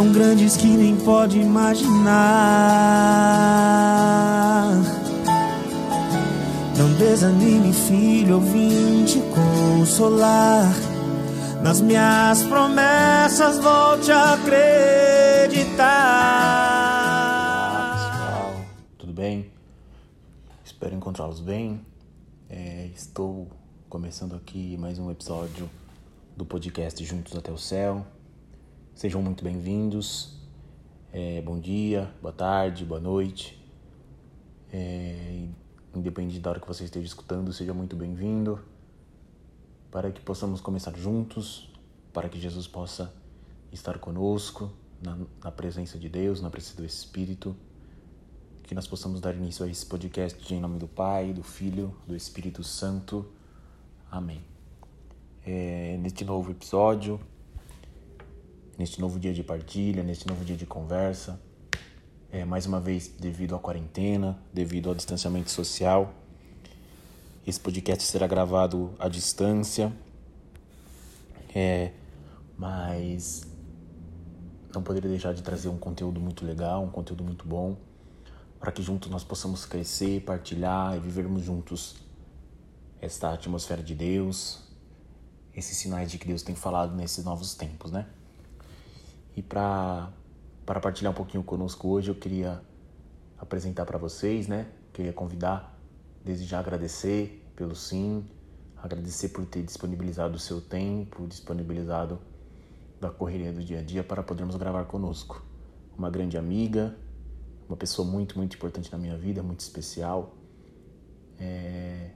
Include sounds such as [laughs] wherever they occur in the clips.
tão grandes que nem pode imaginar. Não desanime, filho, eu vim te consolar. Nas minhas promessas, volte a acreditar. Olá, pessoal, tudo bem? Espero encontrá-los bem. É, estou começando aqui mais um episódio do podcast Juntos até o Céu. Sejam muito bem-vindos. É, bom dia, boa tarde, boa noite. É, independente da hora que você esteja escutando, seja muito bem-vindo. Para que possamos começar juntos, para que Jesus possa estar conosco na, na presença de Deus, na presença do Espírito. Que nós possamos dar início a esse podcast em nome do Pai, do Filho, do Espírito Santo. Amém. É, neste novo episódio, neste novo dia de partilha, neste novo dia de conversa. É, mais uma vez, devido à quarentena, devido ao distanciamento social, esse podcast será gravado à distância. É, mas não poderia deixar de trazer um conteúdo muito legal, um conteúdo muito bom, para que juntos nós possamos crescer, partilhar e vivermos juntos esta atmosfera de Deus, esses sinais de que Deus tem falado nesses novos tempos, né? E para partilhar um pouquinho conosco hoje, eu queria apresentar para vocês, né? Queria convidar, desde já agradecer pelo sim, agradecer por ter disponibilizado o seu tempo, disponibilizado da correria do dia a dia para podermos gravar conosco. Uma grande amiga, uma pessoa muito, muito importante na minha vida, muito especial, é,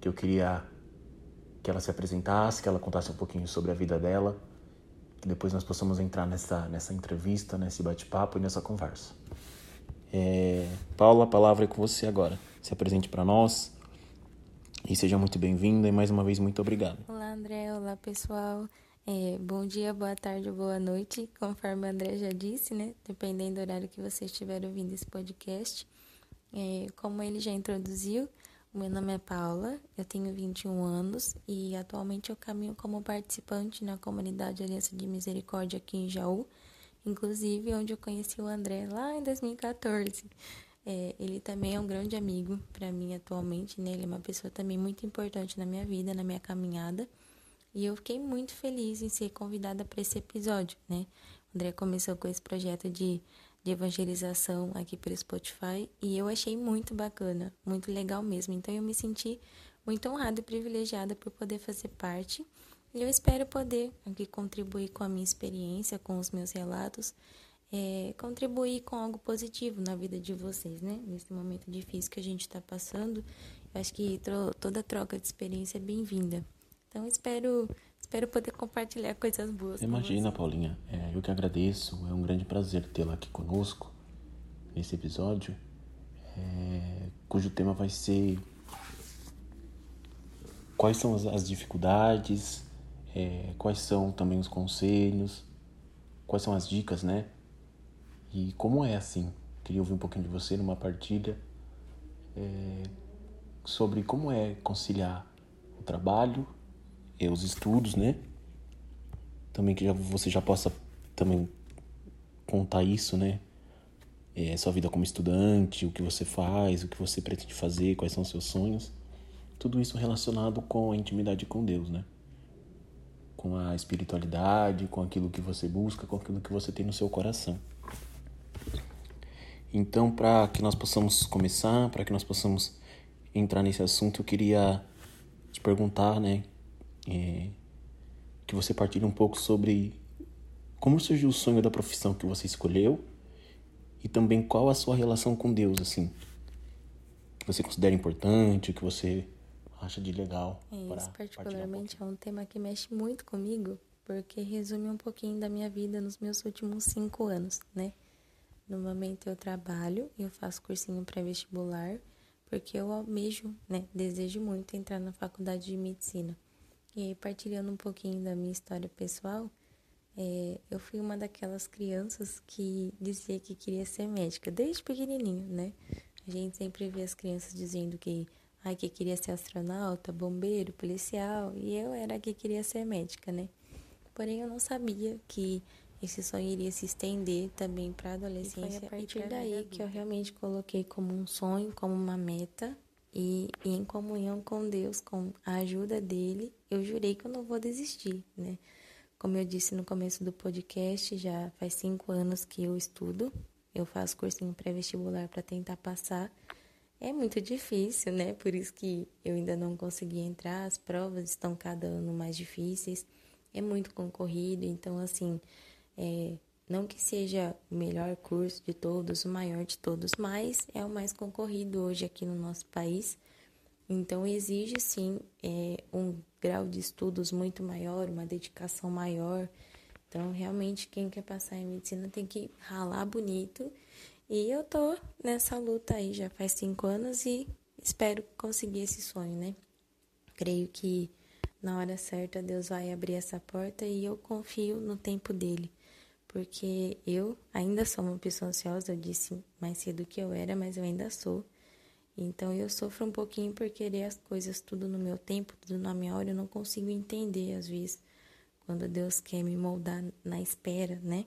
que eu queria que ela se apresentasse, que ela contasse um pouquinho sobre a vida dela depois nós possamos entrar nessa, nessa entrevista, nesse bate-papo e nessa conversa. É, Paula, a palavra é com você agora. Se apresente para nós e seja muito bem-vinda e mais uma vez muito obrigado. Olá, André. Olá, pessoal. É, bom dia, boa tarde, boa noite, conforme o André já disse, né? Dependendo do horário que você estiver ouvindo esse podcast. É, como ele já introduziu, meu nome é Paula, eu tenho 21 anos e atualmente eu caminho como participante na comunidade Aliança de Misericórdia aqui em Jaú, inclusive onde eu conheci o André lá em 2014. É, ele também é um grande amigo para mim atualmente, né? Ele é uma pessoa também muito importante na minha vida, na minha caminhada. E eu fiquei muito feliz em ser convidada para esse episódio, né? O André começou com esse projeto de de evangelização aqui pelo Spotify e eu achei muito bacana, muito legal mesmo. Então eu me senti muito honrada e privilegiada por poder fazer parte. E eu espero poder aqui contribuir com a minha experiência, com os meus relatos, é, contribuir com algo positivo na vida de vocês, né? Nesse momento difícil que a gente está passando, eu acho que toda troca de experiência é bem-vinda. Então espero Espero poder compartilhar coisas boas. Imagina, Paulinha. É, eu que agradeço. É um grande prazer tê-la aqui conosco nesse episódio, é, cujo tema vai ser quais são as, as dificuldades, é, quais são também os conselhos, quais são as dicas, né? E como é assim? Queria ouvir um pouquinho de você numa partilha é, sobre como é conciliar o trabalho e os estudos, né? Também que já, você já possa também contar isso, né? É, sua vida como estudante, o que você faz, o que você pretende fazer, quais são seus sonhos. Tudo isso relacionado com a intimidade com Deus, né? Com a espiritualidade, com aquilo que você busca, com aquilo que você tem no seu coração. Então, para que nós possamos começar, para que nós possamos entrar nesse assunto, eu queria te perguntar, né? É, que você partilhe um pouco sobre como surgiu o sonho da profissão que você escolheu e também qual a sua relação com Deus, assim, que você considera importante, o que você acha de legal. É, isso particularmente um é um tema que mexe muito comigo, porque resume um pouquinho da minha vida nos meus últimos cinco anos, né? No momento eu trabalho, eu faço cursinho pré-vestibular, porque eu almejo, né, desejo muito entrar na faculdade de medicina. E partilhando um pouquinho da minha história pessoal, é, eu fui uma daquelas crianças que dizia que queria ser médica, desde pequenininho, né? A gente sempre vê as crianças dizendo que, ai, que queria ser astronauta, bombeiro, policial, e eu era a que queria ser médica, né? Porém, eu não sabia que esse sonho iria se estender também para a adolescência. E foi a partir daí que eu realmente coloquei como um sonho, como uma meta. E, em comunhão com Deus, com a ajuda dele, eu jurei que eu não vou desistir, né? Como eu disse no começo do podcast, já faz cinco anos que eu estudo. Eu faço cursinho pré-vestibular para tentar passar. É muito difícil, né? Por isso que eu ainda não consegui entrar. As provas estão cada ano mais difíceis. É muito concorrido, então assim, é, não que seja o melhor curso de todos, o maior de todos, mas é o mais concorrido hoje aqui no nosso país. Então, exige sim é, um grau de estudos muito maior, uma dedicação maior. Então, realmente, quem quer passar em medicina tem que ralar bonito. E eu tô nessa luta aí já faz cinco anos e espero conseguir esse sonho, né? Creio que na hora certa Deus vai abrir essa porta e eu confio no tempo dele porque eu ainda sou uma pessoa ansiosa, eu disse mais cedo que eu era, mas eu ainda sou. Então eu sofro um pouquinho por querer as coisas tudo no meu tempo, tudo na minha hora, eu não consigo entender às vezes quando Deus quer me moldar na espera, né?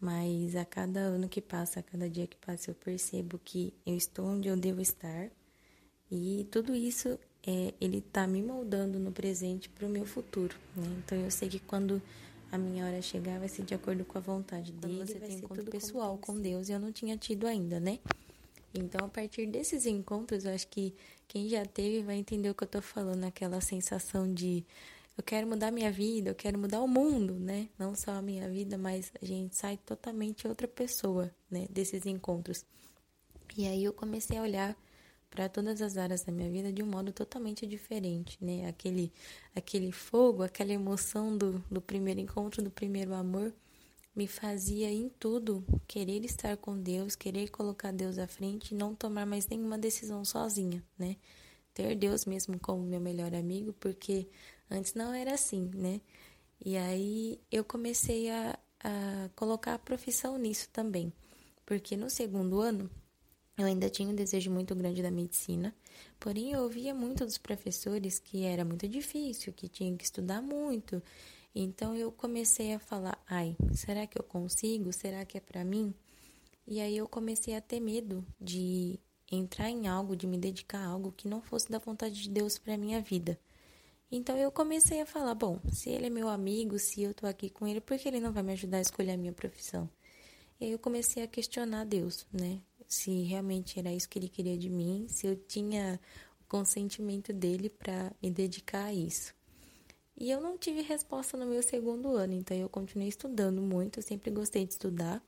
Mas a cada ano que passa, a cada dia que passa, eu percebo que eu estou onde eu devo estar e tudo isso é, ele está me moldando no presente para o meu futuro, né? Então eu sei que quando a minha hora chegar vai ser de acordo com a vontade dele. Você tem encontro pessoal com Deus e eu não tinha tido ainda, né? Então, a partir desses encontros, eu acho que quem já teve vai entender o que eu tô falando, aquela sensação de eu quero mudar minha vida, eu quero mudar o mundo, né? Não só a minha vida, mas a gente sai totalmente outra pessoa, né? Desses encontros. E aí eu comecei a olhar para todas as áreas da minha vida de um modo totalmente diferente, né? Aquele, aquele fogo, aquela emoção do, do primeiro encontro, do primeiro amor, me fazia em tudo querer estar com Deus, querer colocar Deus à frente e não tomar mais nenhuma decisão sozinha, né? Ter Deus mesmo como meu melhor amigo, porque antes não era assim, né? E aí eu comecei a, a colocar a profissão nisso também, porque no segundo ano eu ainda tinha um desejo muito grande da medicina, porém eu ouvia muito dos professores que era muito difícil, que tinha que estudar muito. Então eu comecei a falar: ai, será que eu consigo? Será que é para mim? E aí eu comecei a ter medo de entrar em algo, de me dedicar a algo que não fosse da vontade de Deus para minha vida. Então eu comecei a falar: bom, se ele é meu amigo, se eu tô aqui com ele, por que ele não vai me ajudar a escolher a minha profissão? E aí eu comecei a questionar Deus, né? Se realmente era isso que ele queria de mim, se eu tinha o consentimento dele para me dedicar a isso. E eu não tive resposta no meu segundo ano, então eu continuei estudando muito, eu sempre gostei de estudar.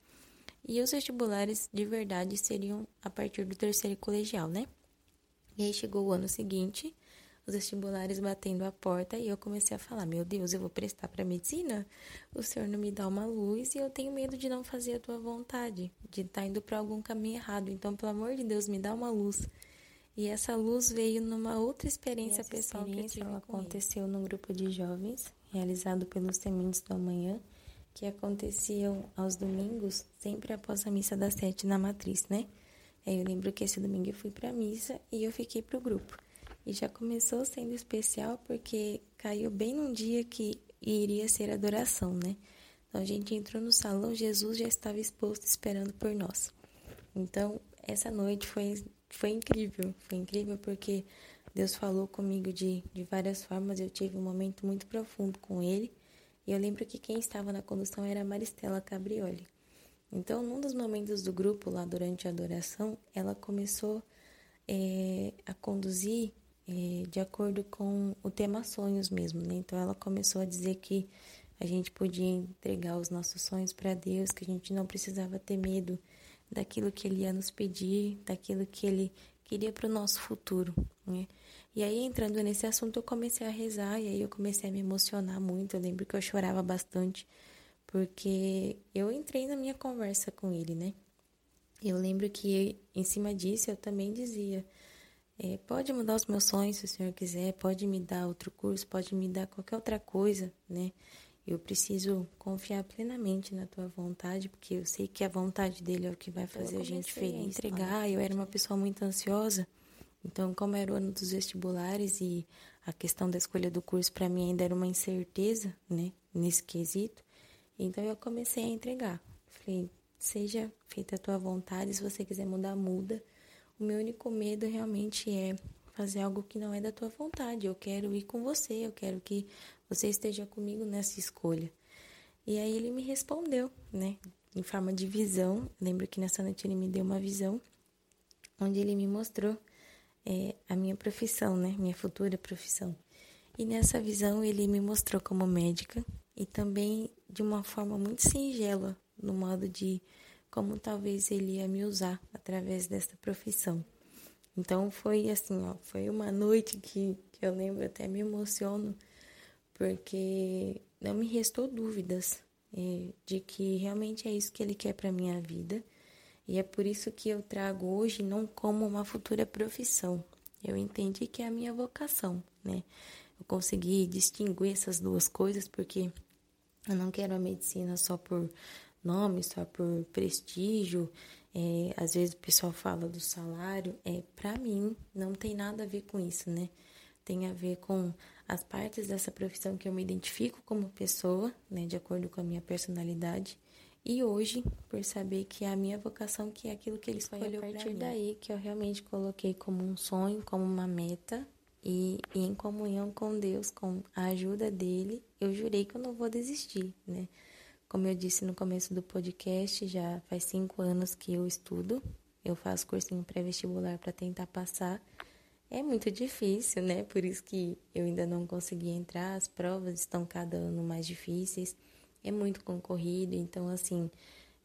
E os vestibulares de verdade seriam a partir do terceiro colegial, né? E aí chegou o ano seguinte, os vestibulares batendo a porta e eu comecei a falar: Meu Deus, eu vou prestar para medicina? O Senhor não me dá uma luz e eu tenho medo de não fazer a tua vontade, de estar tá indo para algum caminho errado. Então, pelo amor de Deus, me dá uma luz. E essa luz veio numa outra experiência pessoal experiência que aconteceu num grupo de jovens realizado pelos Sementes do Amanhã, que aconteciam aos domingos, sempre após a missa das sete na matriz, né? Aí eu lembro que esse domingo eu fui para a missa e eu fiquei pro grupo. E já começou sendo especial porque caiu bem num dia que iria ser adoração, né? Então a gente entrou no salão, Jesus já estava exposto esperando por nós. Então, essa noite foi, foi incrível, foi incrível porque Deus falou comigo de, de várias formas, eu tive um momento muito profundo com Ele. E eu lembro que quem estava na condução era a Maristela Cabrioli. Então, num dos momentos do grupo, lá durante a adoração, ela começou é, a conduzir é, de acordo com o tema sonhos mesmo, né? Então ela começou a dizer que a gente podia entregar os nossos sonhos para Deus, que a gente não precisava ter medo daquilo que Ele ia nos pedir, daquilo que Ele queria para o nosso futuro, né? E aí, entrando nesse assunto, eu comecei a rezar e aí eu comecei a me emocionar muito. Eu lembro que eu chorava bastante, porque eu entrei na minha conversa com ele, né? Eu lembro que em cima disso eu também dizia: é, pode mudar os meus sonhos se o senhor quiser, pode me dar outro curso, pode me dar qualquer outra coisa, né? Eu preciso confiar plenamente na tua vontade, porque eu sei que a vontade dele é o que vai fazer a gente feliz. A entregar, eu era uma pessoa muito ansiosa, então, como era o ano dos vestibulares e a questão da escolha do curso para mim ainda era uma incerteza, né, nesse quesito, Então eu comecei a entregar. Falei, seja feita a tua vontade, se você quiser mudar, muda. O meu único medo realmente é fazer algo que não é da tua vontade. Eu quero ir com você, eu quero que você esteja comigo nessa escolha. E aí ele me respondeu, né, em forma de visão. Lembro que nessa noite ele me deu uma visão onde ele me mostrou é, a minha profissão, né, minha futura profissão. E nessa visão ele me mostrou como médica e também de uma forma muito singela, no modo de como talvez ele ia me usar através dessa profissão. Então foi assim, ó, foi uma noite que, que eu lembro até me emociono, porque não me restou dúvidas é, de que realmente é isso que ele quer para minha vida. E é por isso que eu trago hoje não como uma futura profissão. Eu entendi que é a minha vocação, né? Eu consegui distinguir essas duas coisas porque eu não quero a medicina só por nome, só por prestígio. É, às vezes o pessoal fala do salário. É, para mim, não tem nada a ver com isso, né? Tem a ver com as partes dessa profissão que eu me identifico como pessoa, né, de acordo com a minha personalidade. E hoje, por saber que é a minha vocação, que é aquilo que ele escolheu a partir daí que eu realmente coloquei como um sonho, como uma meta, e, e, em comunhão com Deus, com a ajuda dele, eu jurei que eu não vou desistir, né? Como eu disse no começo do podcast, já faz cinco anos que eu estudo. Eu faço cursinho pré-vestibular para tentar passar. É muito difícil, né? Por isso que eu ainda não consegui entrar. As provas estão cada ano mais difíceis. É muito concorrido. Então, assim,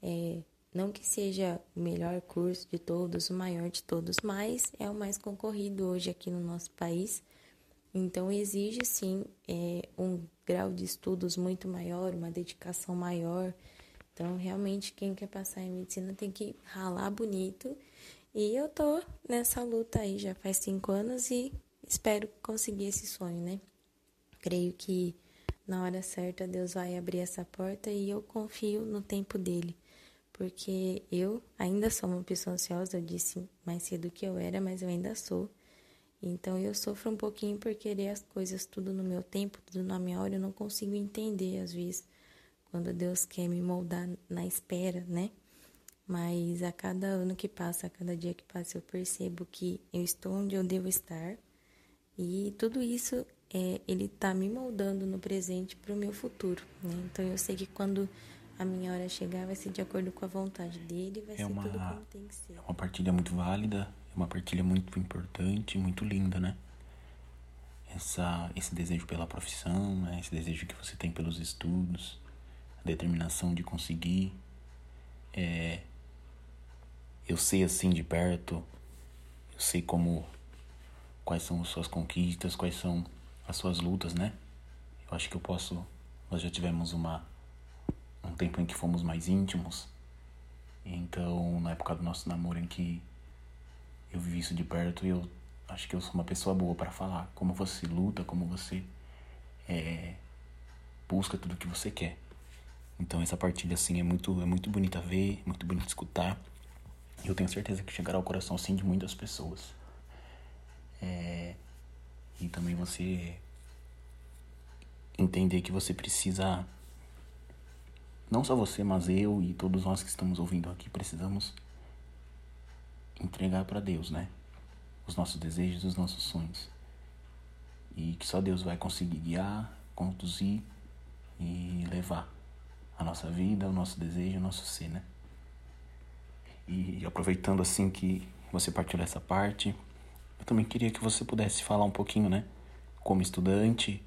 é, não que seja o melhor curso de todos, o maior de todos, mas é o mais concorrido hoje aqui no nosso país. Então, exige sim é, um grau de estudos muito maior, uma dedicação maior. Então, realmente, quem quer passar em medicina tem que ralar bonito. E eu tô nessa luta aí já faz cinco anos e espero conseguir esse sonho, né? Creio que na hora certa Deus vai abrir essa porta e eu confio no tempo dele. Porque eu ainda sou uma pessoa ansiosa, eu disse mais cedo que eu era, mas eu ainda sou. Então eu sofro um pouquinho por querer as coisas tudo no meu tempo, tudo na minha hora, eu não consigo entender às vezes quando Deus quer me moldar na espera, né? Mas a cada ano que passa, a cada dia que passa, eu percebo que eu estou onde eu devo estar e tudo isso é, ele está me moldando no presente para o meu futuro, né? Então eu sei que quando a minha hora chegar vai ser de acordo com a vontade dele, vai é ser uma, tudo como tem que ser. É uma partilha muito válida, é uma partilha muito importante, muito linda, né? Essa, esse desejo pela profissão, né? esse desejo que você tem pelos estudos, a determinação de conseguir. É, eu sei assim de perto, eu sei como quais são as suas conquistas, quais são as suas lutas, né? Eu acho que eu posso. Nós já tivemos uma um tempo em que fomos mais íntimos. Então, na época do nosso namoro em que eu vivi isso de perto e eu acho que eu sou uma pessoa boa para falar como você luta, como você é, busca tudo que você quer. Então essa partilha assim é muito é muito bonita ver, muito bonita escutar. E eu tenho certeza que chegará ao coração assim de muitas pessoas. É, e também você entender que você precisa não só você, mas eu e todos nós que estamos ouvindo aqui precisamos entregar para Deus, né? Os nossos desejos, os nossos sonhos. E que só Deus vai conseguir guiar, conduzir e levar a nossa vida, o nosso desejo, o nosso ser, né? E aproveitando assim que você partiu dessa parte, eu também queria que você pudesse falar um pouquinho, né? Como estudante,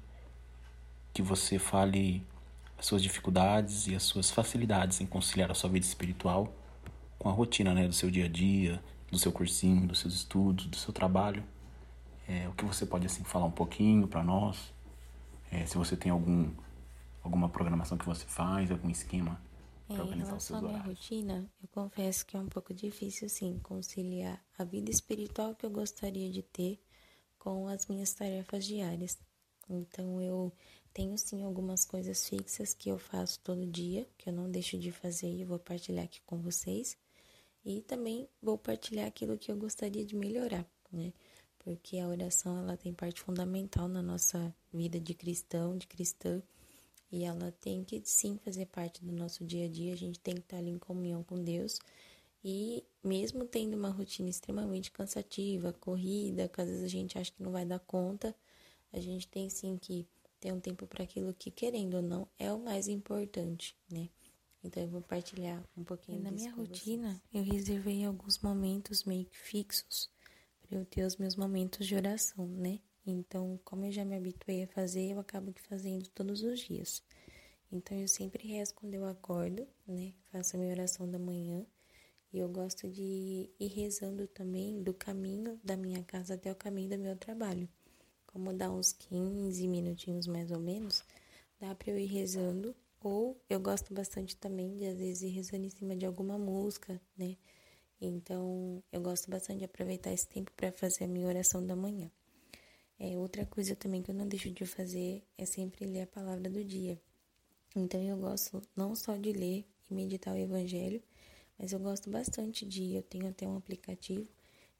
que você fale as suas dificuldades e as suas facilidades em conciliar a sua vida espiritual com a rotina, né? Do seu dia a dia, do seu cursinho, dos seus estudos, do seu trabalho. É, o que você pode assim falar um pouquinho para nós? É, se você tem algum alguma programação que você faz, algum esquema para é, organizar os seus horários? minha rotina, eu confesso que é um pouco difícil sim conciliar a vida espiritual que eu gostaria de ter com as minhas tarefas diárias. Então eu tenho sim algumas coisas fixas que eu faço todo dia, que eu não deixo de fazer e eu vou partilhar aqui com vocês. E também vou partilhar aquilo que eu gostaria de melhorar, né? Porque a oração ela tem parte fundamental na nossa vida de cristão, de cristã. E ela tem que sim fazer parte do nosso dia a dia, a gente tem que estar ali em comunhão com Deus. E mesmo tendo uma rotina extremamente cansativa, corrida, que às vezes a gente acha que não vai dar conta, a gente tem sim que ter um tempo para aquilo que, querendo ou não, é o mais importante, né? Então eu vou partilhar um pouquinho. Na minha rotina, vocês. eu reservei alguns momentos meio que fixos para eu ter os meus momentos de oração, né? Então, como eu já me habituei a fazer, eu acabo que fazendo todos os dias. Então, eu sempre rezo quando eu acordo, né? Faço a minha oração da manhã. E eu gosto de ir rezando também do caminho da minha casa até o caminho do meu trabalho. Como dá uns 15 minutinhos mais ou menos, dá para eu ir rezando. Ou eu gosto bastante também de, às vezes, ir em cima de alguma música, né? Então, eu gosto bastante de aproveitar esse tempo para fazer a minha oração da manhã. É, outra coisa também que eu não deixo de fazer é sempre ler a palavra do dia. Então eu gosto não só de ler e meditar o evangelho, mas eu gosto bastante de, eu tenho até um aplicativo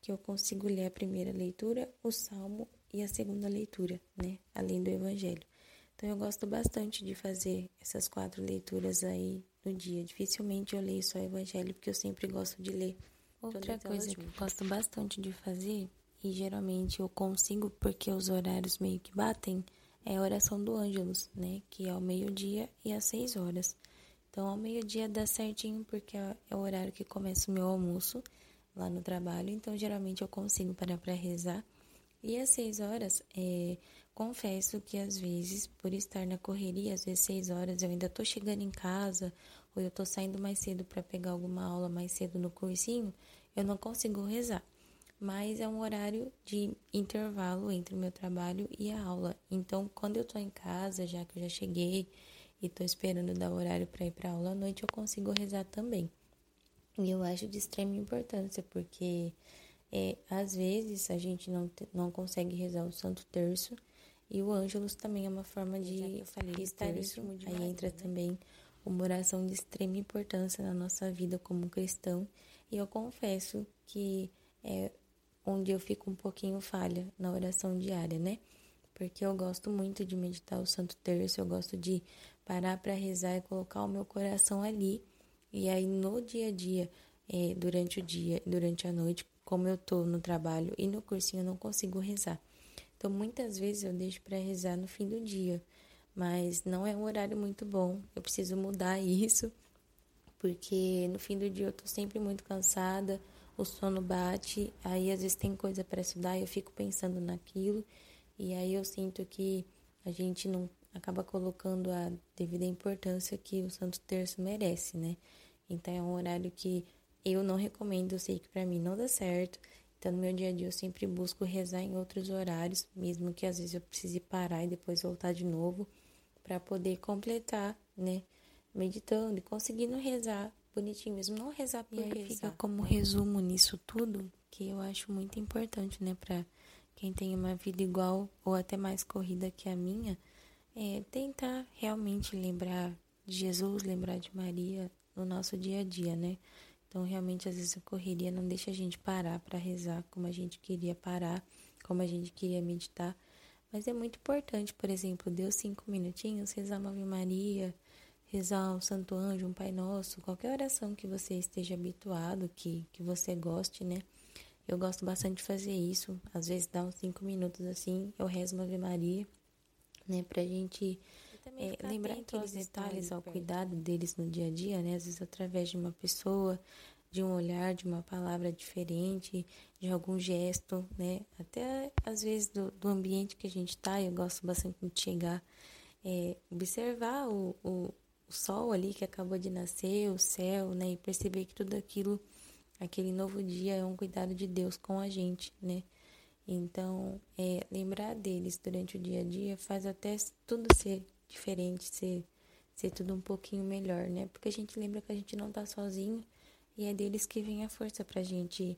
que eu consigo ler a primeira leitura, o salmo e a segunda leitura, né, além do evangelho. Então eu gosto bastante de fazer essas quatro leituras aí no dia. Dificilmente eu leio só o evangelho, porque eu sempre gosto de ler. Outra coisa que eu gosto bastante de fazer e geralmente eu consigo porque os horários meio que batem, é a oração do Ângelus, né? Que é ao meio-dia e às seis horas. Então, ao meio-dia dá certinho porque é, é o horário que começa o meu almoço lá no trabalho. Então, geralmente eu consigo parar para rezar. E às seis horas, é, confesso que às vezes, por estar na correria, às vezes seis horas eu ainda tô chegando em casa ou eu tô saindo mais cedo para pegar alguma aula mais cedo no cursinho, eu não consigo rezar mas é um horário de intervalo entre o meu trabalho e a aula. Então, quando eu tô em casa, já que eu já cheguei e tô esperando dar o horário para ir para aula à noite, eu consigo rezar também. E eu acho de extrema importância, porque é, às vezes a gente não, não consegue rezar o Santo Terço e o Ângelus também é uma forma de estar terço. Aí entra né? também uma oração de extrema importância na nossa vida como cristão. E eu confesso que é, onde eu fico um pouquinho falha na oração diária, né? Porque eu gosto muito de meditar o Santo Terço, eu gosto de parar para rezar e colocar o meu coração ali. E aí no dia a dia, é, durante o dia, durante a noite, como eu tô no trabalho e no cursinho, eu não consigo rezar. Então muitas vezes eu deixo para rezar no fim do dia, mas não é um horário muito bom. Eu preciso mudar [laughs] isso, porque no fim do dia eu tô sempre muito cansada o sono bate, aí às vezes tem coisa para estudar e eu fico pensando naquilo, e aí eu sinto que a gente não acaba colocando a devida importância que o Santo Terço merece, né? Então é um horário que eu não recomendo, eu sei que para mim não dá certo. Então no meu dia a dia eu sempre busco rezar em outros horários, mesmo que às vezes eu precise parar e depois voltar de novo para poder completar, né? Meditando e conseguindo rezar bonitinho mesmo, não rezar por e aí rezar. fica como resumo nisso tudo, que eu acho muito importante, né, para quem tem uma vida igual ou até mais corrida que a minha, é tentar realmente lembrar de Jesus, lembrar de Maria no nosso dia a dia, né? Então, realmente, às vezes a correria não deixa a gente parar para rezar como a gente queria parar, como a gente queria meditar. Mas é muito importante, por exemplo, deu cinco minutinhos, rezar uma Ave Maria, rezar o Santo Anjo, um Pai Nosso, qualquer oração que você esteja habituado, que, que você goste, né? Eu gosto bastante de fazer isso. Às vezes dá uns cinco minutos assim, eu rezo uma Ave Maria, né? Pra gente é, lembrar aqueles detalhes, ao cuidado deles no dia a dia, né? Às vezes através de uma pessoa, de um olhar, de uma palavra diferente, de algum gesto, né? Até às vezes do, do ambiente que a gente tá, eu gosto bastante de chegar, é, observar o, o o sol ali que acabou de nascer, o céu, né? E perceber que tudo aquilo, aquele novo dia é um cuidado de Deus com a gente, né? Então, é, lembrar deles durante o dia a dia faz até tudo ser diferente, ser, ser tudo um pouquinho melhor, né? Porque a gente lembra que a gente não tá sozinho e é deles que vem a força pra gente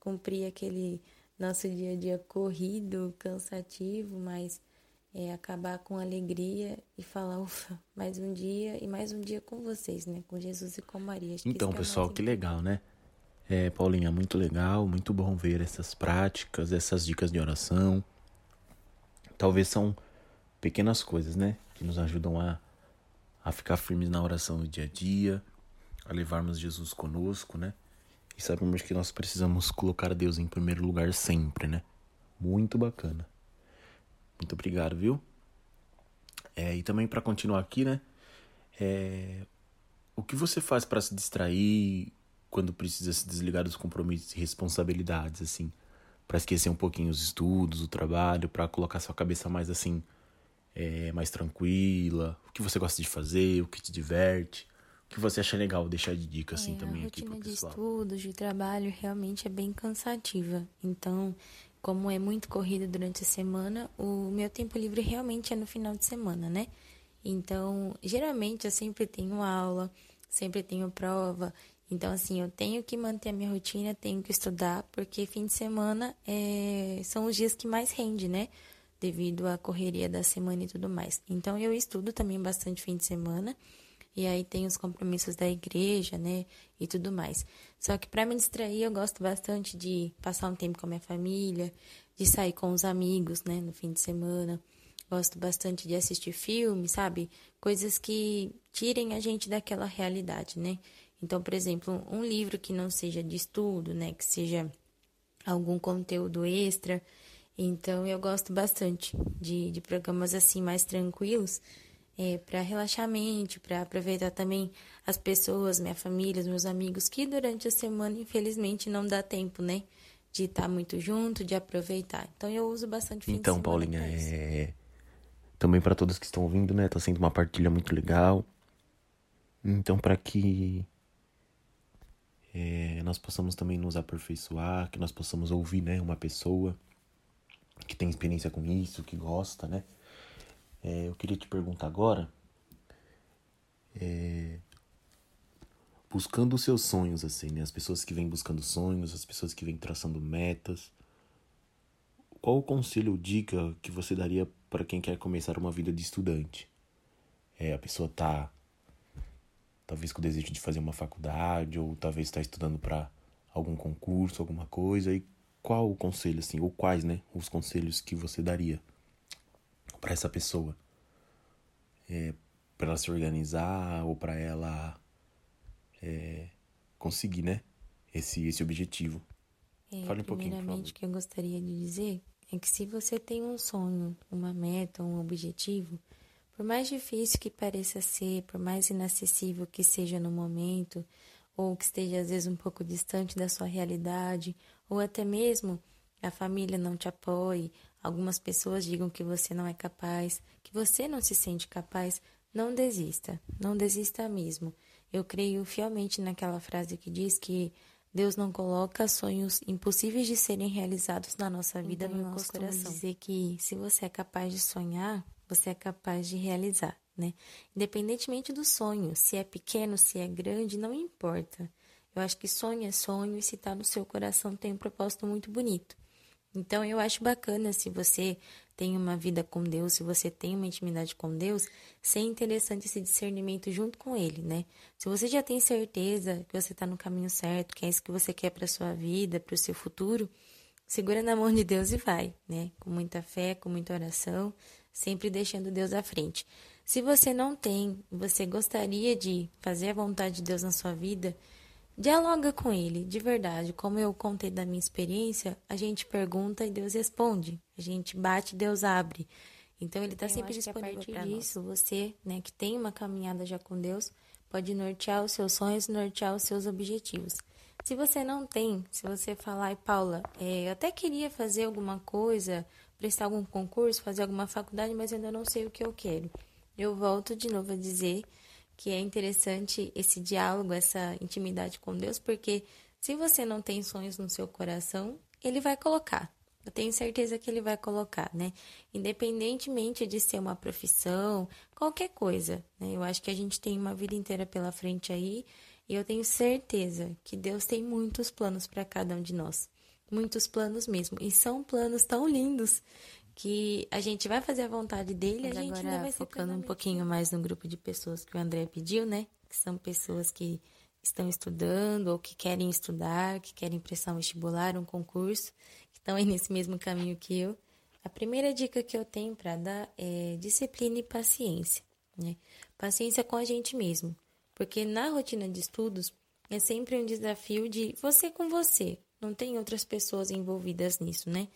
cumprir aquele nosso dia a dia corrido, cansativo, mas é, acabar com alegria e falar, ufa, mais um dia e mais um dia com vocês, né? Com Jesus e com Maria. Acho então, que é pessoal, é que legal, né? É, Paulinha, muito legal, muito bom ver essas práticas, essas dicas de oração. Talvez são pequenas coisas, né? Que nos ajudam a a ficar firmes na oração no dia a dia, a levarmos Jesus conosco, né? E sabemos que nós precisamos colocar Deus em primeiro lugar sempre, né? Muito bacana. Muito obrigado, viu? É, e também para continuar aqui, né? É, o que você faz para se distrair quando precisa se desligar dos compromissos e responsabilidades, assim? para esquecer um pouquinho os estudos, o trabalho, para colocar sua cabeça mais assim, é, mais tranquila. O que você gosta de fazer, o que te diverte, o que você acha legal deixar de dica assim é, também aqui pro pessoal. A rotina de estudos, de trabalho realmente é bem cansativa. Então, como é muito corrida durante a semana, o meu tempo livre realmente é no final de semana, né? Então, geralmente eu sempre tenho aula, sempre tenho prova então, assim, eu tenho que manter a minha rotina, tenho que estudar, porque fim de semana é, são os dias que mais rende, né? Devido à correria da semana e tudo mais. Então, eu estudo também bastante fim de semana. E aí tem os compromissos da igreja, né? E tudo mais. Só que para me distrair, eu gosto bastante de passar um tempo com a minha família, de sair com os amigos, né? No fim de semana. Gosto bastante de assistir filmes, sabe? Coisas que tirem a gente daquela realidade, né? Então, por exemplo, um livro que não seja de estudo, né, que seja algum conteúdo extra. Então, eu gosto bastante de, de programas assim mais tranquilos é, para relaxar a mente, para aproveitar também as pessoas, minha família, os meus amigos, que durante a semana, infelizmente, não dá tempo, né? De estar tá muito junto, de aproveitar. Então, eu uso bastante Então, Paulinha, é... também para todos que estão ouvindo, né? Tá sendo uma partilha muito legal. Então, para que é, nós possamos também nos aperfeiçoar, que nós possamos ouvir, né, uma pessoa que tem experiência com isso, que gosta, né? É, eu queria te perguntar agora, é, buscando os seus sonhos, assim, né? As pessoas que vêm buscando sonhos, as pessoas que vêm traçando metas, qual o conselho ou dica que você daria para quem quer começar uma vida de estudante? É, a pessoa tá talvez com o desejo de fazer uma faculdade ou talvez está estudando para algum concurso, alguma coisa. E qual o conselho assim, ou quais, né, os conselhos que você daria para essa pessoa? É, para ela se organizar ou para ela é, conseguir, né, esse esse objetivo. É, Fale um pouquinho, Primeiramente, o que eu gostaria de dizer é que se você tem um sonho, uma meta, um objetivo, por mais difícil que pareça ser, por mais inacessível que seja no momento, ou que esteja às vezes um pouco distante da sua realidade, ou até mesmo a família não te apoie, algumas pessoas digam que você não é capaz, que você não se sente capaz, não desista, não desista mesmo. Eu creio fielmente naquela frase que diz que Deus não coloca sonhos impossíveis de serem realizados na nossa vida então, no nosso coração. dizer que se você é capaz de sonhar, você é capaz de realizar, né? Independentemente do sonho, se é pequeno, se é grande, não importa. Eu acho que sonho é sonho e se está no seu coração tem um propósito muito bonito. Então eu acho bacana se você tem uma vida com Deus, se você tem uma intimidade com Deus, ser interessante esse discernimento junto com Ele, né? Se você já tem certeza que você está no caminho certo, que é isso que você quer para sua vida, para o seu futuro, segura na mão de Deus e vai, né? Com muita fé, com muita oração, sempre deixando Deus à frente. Se você não tem, você gostaria de fazer a vontade de Deus na sua vida, dialoga com Ele, de verdade. Como eu contei da minha experiência, a gente pergunta e Deus responde. A gente bate, Deus abre. Então Ele está sempre disponível para isso. Você, né, que tem uma caminhada já com Deus, pode nortear os seus sonhos, nortear os seus objetivos. Se você não tem, se você falar, ai Paula, é, eu até queria fazer alguma coisa, prestar algum concurso, fazer alguma faculdade, mas ainda não sei o que eu quero. Eu volto de novo a dizer que é interessante esse diálogo, essa intimidade com Deus, porque se você não tem sonhos no seu coração, ele vai colocar. Eu tenho certeza que ele vai colocar, né? Independentemente de ser uma profissão, qualquer coisa, né? Eu acho que a gente tem uma vida inteira pela frente aí, e eu tenho certeza que Deus tem muitos planos para cada um de nós muitos planos mesmo. E são planos tão lindos que a gente vai fazer a vontade dele, Mas a gente agora ainda vai focando um pouquinho mais no grupo de pessoas que o André pediu, né? Que são pessoas que estão estudando ou que querem estudar, que querem prestar um vestibular, um concurso, que estão aí nesse mesmo caminho que eu. A primeira dica que eu tenho para dar é disciplina e paciência. né? Paciência com a gente mesmo, porque na rotina de estudos é sempre um desafio de você com você, não tem outras pessoas envolvidas nisso, né?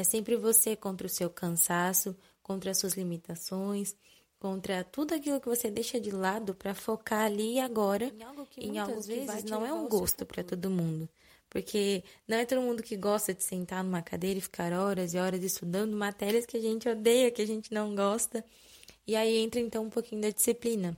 É sempre você contra o seu cansaço, contra as suas limitações, contra tudo aquilo que você deixa de lado para focar ali e agora em algo que em algo vezes não é um gosto para todo mundo. Porque não é todo mundo que gosta de sentar numa cadeira e ficar horas e horas estudando matérias que a gente odeia, que a gente não gosta. E aí entra então um pouquinho da disciplina.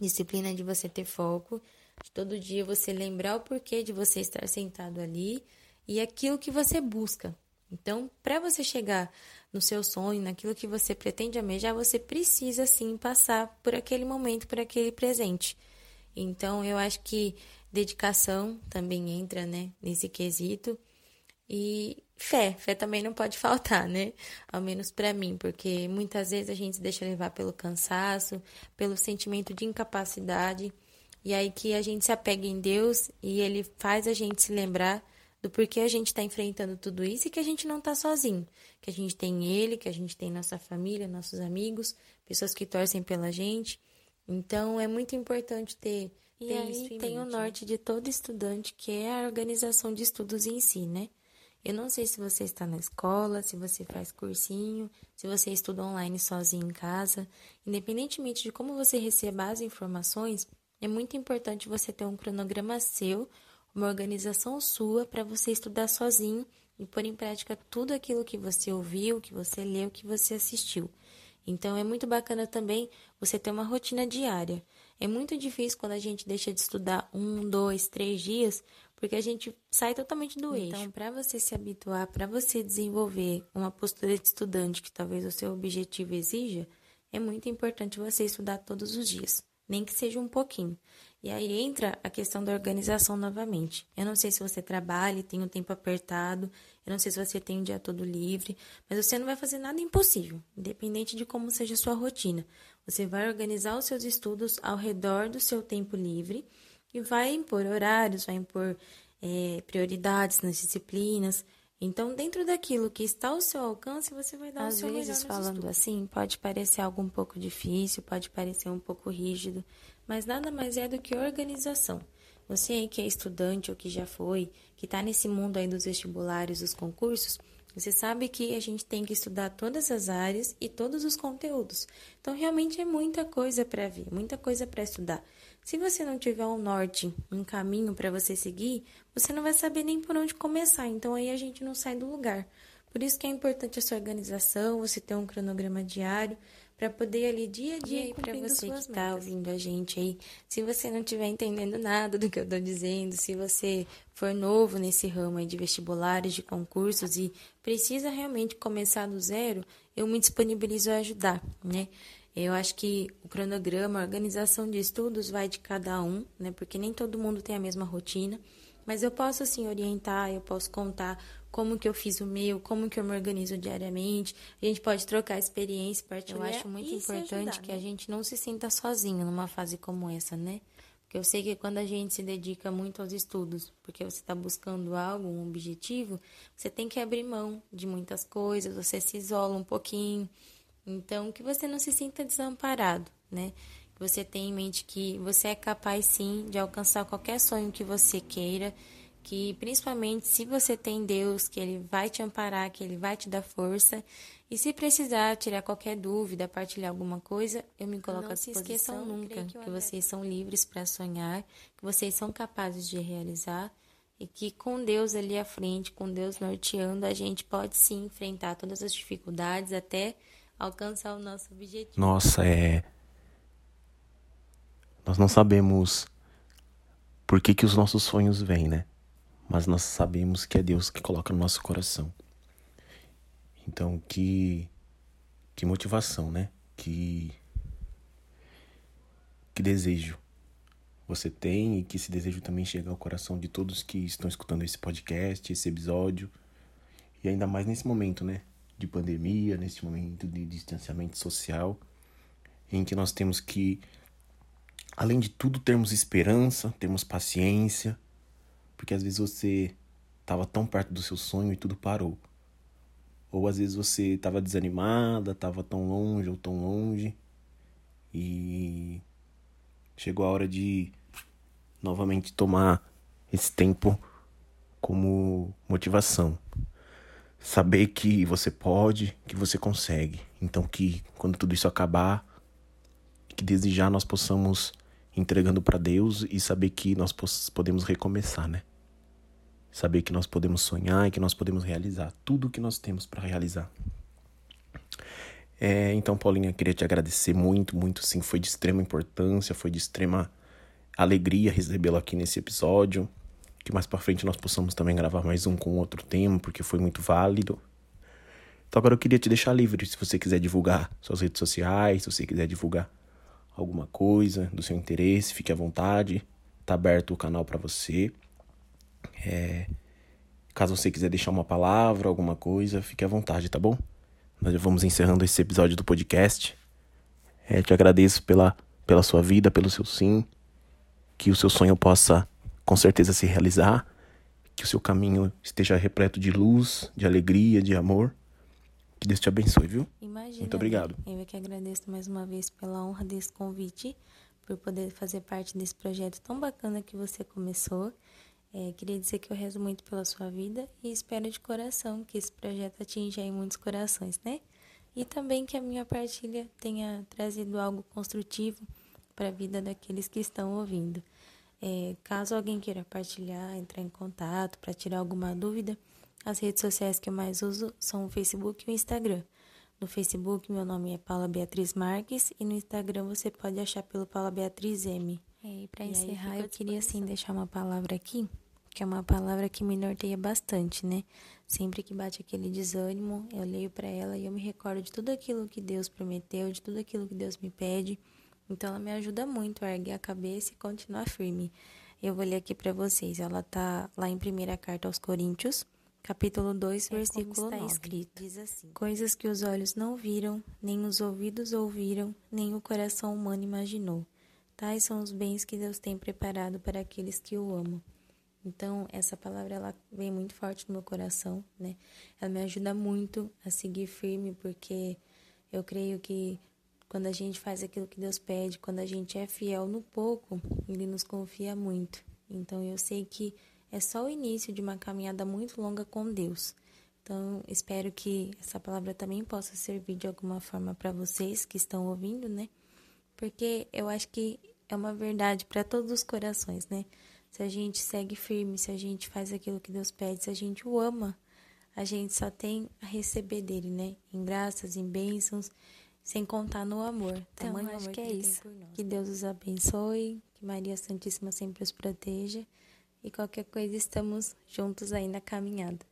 Disciplina de você ter foco, de todo dia você lembrar o porquê de você estar sentado ali e aquilo que você busca. Então, para você chegar no seu sonho, naquilo que você pretende almejar, você precisa sim passar por aquele momento, por aquele presente. Então, eu acho que dedicação também entra, né, nesse quesito. E fé, fé também não pode [laughs] faltar, né? Ao menos para mim, porque muitas vezes a gente se deixa levar pelo cansaço, pelo sentimento de incapacidade, e aí que a gente se apega em Deus e ele faz a gente se lembrar do porquê a gente está enfrentando tudo isso e que a gente não está sozinho, que a gente tem ele, que a gente tem nossa família, nossos amigos, pessoas que torcem pela gente. Então é muito importante ter e ter aí tem o né? norte de todo estudante, que é a organização de estudos em si, né? Eu não sei se você está na escola, se você faz cursinho, se você estuda online sozinho em casa. Independentemente de como você receba as informações, é muito importante você ter um cronograma seu, uma organização sua para você estudar sozinho e pôr em prática tudo aquilo que você ouviu, que você leu, que você assistiu. Então é muito bacana também você ter uma rotina diária. É muito difícil quando a gente deixa de estudar um, dois, três dias, porque a gente sai totalmente do eixo. Então, para você se habituar, para você desenvolver uma postura de estudante que talvez o seu objetivo exija, é muito importante você estudar todos os dias, nem que seja um pouquinho. E aí entra a questão da organização novamente. Eu não sei se você trabalha e tem um tempo apertado, eu não sei se você tem um dia todo livre, mas você não vai fazer nada impossível, independente de como seja a sua rotina. Você vai organizar os seus estudos ao redor do seu tempo livre e vai impor horários, vai impor é, prioridades nas disciplinas. Então, dentro daquilo que está ao seu alcance, você vai dar Às o seu vezes, falando estudos. assim, pode parecer algo um pouco difícil, pode parecer um pouco rígido, mas nada mais é do que organização. Você aí que é estudante ou que já foi, que está nesse mundo aí dos vestibulares, dos concursos, você sabe que a gente tem que estudar todas as áreas e todos os conteúdos. Então, realmente é muita coisa para ver, muita coisa para estudar. Se você não tiver um norte, um caminho para você seguir, você não vai saber nem por onde começar. Então, aí a gente não sai do lugar. Por isso que é importante a sua organização, você ter um cronograma diário, para poder ali dia a dia e para você que está ouvindo a gente aí, se você não estiver entendendo nada do que eu estou dizendo, se você for novo nesse ramo aí de vestibulares, de concursos e precisa realmente começar do zero, eu me disponibilizo a ajudar, né? Eu acho que o cronograma, a organização de estudos vai de cada um, né? Porque nem todo mundo tem a mesma rotina. Mas eu posso, assim, orientar, eu posso contar como que eu fiz o meu, como que eu me organizo diariamente. A gente pode trocar experiência, partilhar. Eu acho muito importante ajudar, que né? a gente não se sinta sozinho numa fase como essa, né? Porque eu sei que quando a gente se dedica muito aos estudos, porque você está buscando algo, um objetivo, você tem que abrir mão de muitas coisas, você se isola um pouquinho. Então, que você não se sinta desamparado, né? Que você tenha em mente que você é capaz sim de alcançar qualquer sonho que você queira que principalmente se você tem Deus, que Ele vai te amparar, que Ele vai te dar força. E se precisar tirar qualquer dúvida, partilhar alguma coisa, eu me coloco Não à disposição. Se esqueçam nunca que, que vocês são livres para sonhar, que vocês são capazes de realizar e que com Deus ali à frente, com Deus norteando, a gente pode sim enfrentar todas as dificuldades até alcançar o nosso objetivo. Nossa, é. Nós não sabemos por que, que os nossos sonhos vêm, né? Mas nós sabemos que é Deus que coloca no nosso coração. Então, que que motivação, né? Que que desejo você tem e que esse desejo também chega ao coração de todos que estão escutando esse podcast, esse episódio. E ainda mais nesse momento, né, de pandemia, nesse momento de distanciamento social, em que nós temos que além de tudo termos esperança, termos paciência, porque às vezes você estava tão perto do seu sonho e tudo parou. Ou às vezes você estava desanimada, estava tão longe ou tão longe. E chegou a hora de novamente tomar esse tempo como motivação. Saber que você pode, que você consegue. Então que quando tudo isso acabar, que desde já nós possamos entregando para Deus e saber que nós podemos recomeçar, né? Saber que nós podemos sonhar e que nós podemos realizar tudo o que nós temos para realizar. É, então, Paulinha, queria te agradecer muito, muito, sim. Foi de extrema importância, foi de extrema alegria recebê-lo aqui nesse episódio. Que mais para frente nós possamos também gravar mais um com outro tema, porque foi muito válido. Então agora eu queria te deixar livre se você quiser divulgar suas redes sociais, se você quiser divulgar alguma coisa do seu interesse, fique à vontade. Tá aberto o canal para você. É, caso você quiser deixar uma palavra, alguma coisa, fique à vontade, tá bom? Nós vamos encerrando esse episódio do podcast. É, te agradeço pela, pela sua vida, pelo seu sim. Que o seu sonho possa com certeza se realizar. Que o seu caminho esteja repleto de luz, de alegria, de amor. Que Deus te abençoe, viu? Imagina, Muito obrigado. Eu que agradeço mais uma vez pela honra desse convite, por poder fazer parte desse projeto tão bacana que você começou. É, queria dizer que eu rezo muito pela sua vida e espero de coração que esse projeto atinja aí muitos corações, né? E também que a minha partilha tenha trazido algo construtivo para a vida daqueles que estão ouvindo. É, caso alguém queira partilhar, entrar em contato para tirar alguma dúvida, as redes sociais que eu mais uso são o Facebook e o Instagram. No Facebook, meu nome é Paula Beatriz Marques e no Instagram você pode achar pelo Paula Beatriz M. É, e para encerrar, eu queria assim deixar uma palavra aqui que é uma palavra que me norteia bastante, né? Sempre que bate aquele desânimo, eu leio para ela e eu me recordo de tudo aquilo que Deus prometeu, de tudo aquilo que Deus me pede. Então ela me ajuda muito a erguer a cabeça e continuar firme. Eu vou ler aqui para vocês. Ela tá lá em primeira carta aos Coríntios, capítulo 2, é versículo está 9. escrito. Diz assim: Coisas que os olhos não viram, nem os ouvidos ouviram, nem o coração humano imaginou. Tais são os bens que Deus tem preparado para aqueles que o amam. Então, essa palavra ela vem muito forte no meu coração, né? Ela me ajuda muito a seguir firme, porque eu creio que quando a gente faz aquilo que Deus pede, quando a gente é fiel no pouco, Ele nos confia muito. Então, eu sei que é só o início de uma caminhada muito longa com Deus. Então, espero que essa palavra também possa servir de alguma forma para vocês que estão ouvindo, né? Porque eu acho que é uma verdade para todos os corações, né? Se a gente segue firme, se a gente faz aquilo que Deus pede, se a gente o ama, a gente só tem a receber dele, né? Em graças, em bênçãos, sem contar no amor. Então, Tamanho acho que, que é isso. Que Deus os abençoe, que Maria Santíssima sempre os proteja e qualquer coisa estamos juntos aí na caminhada.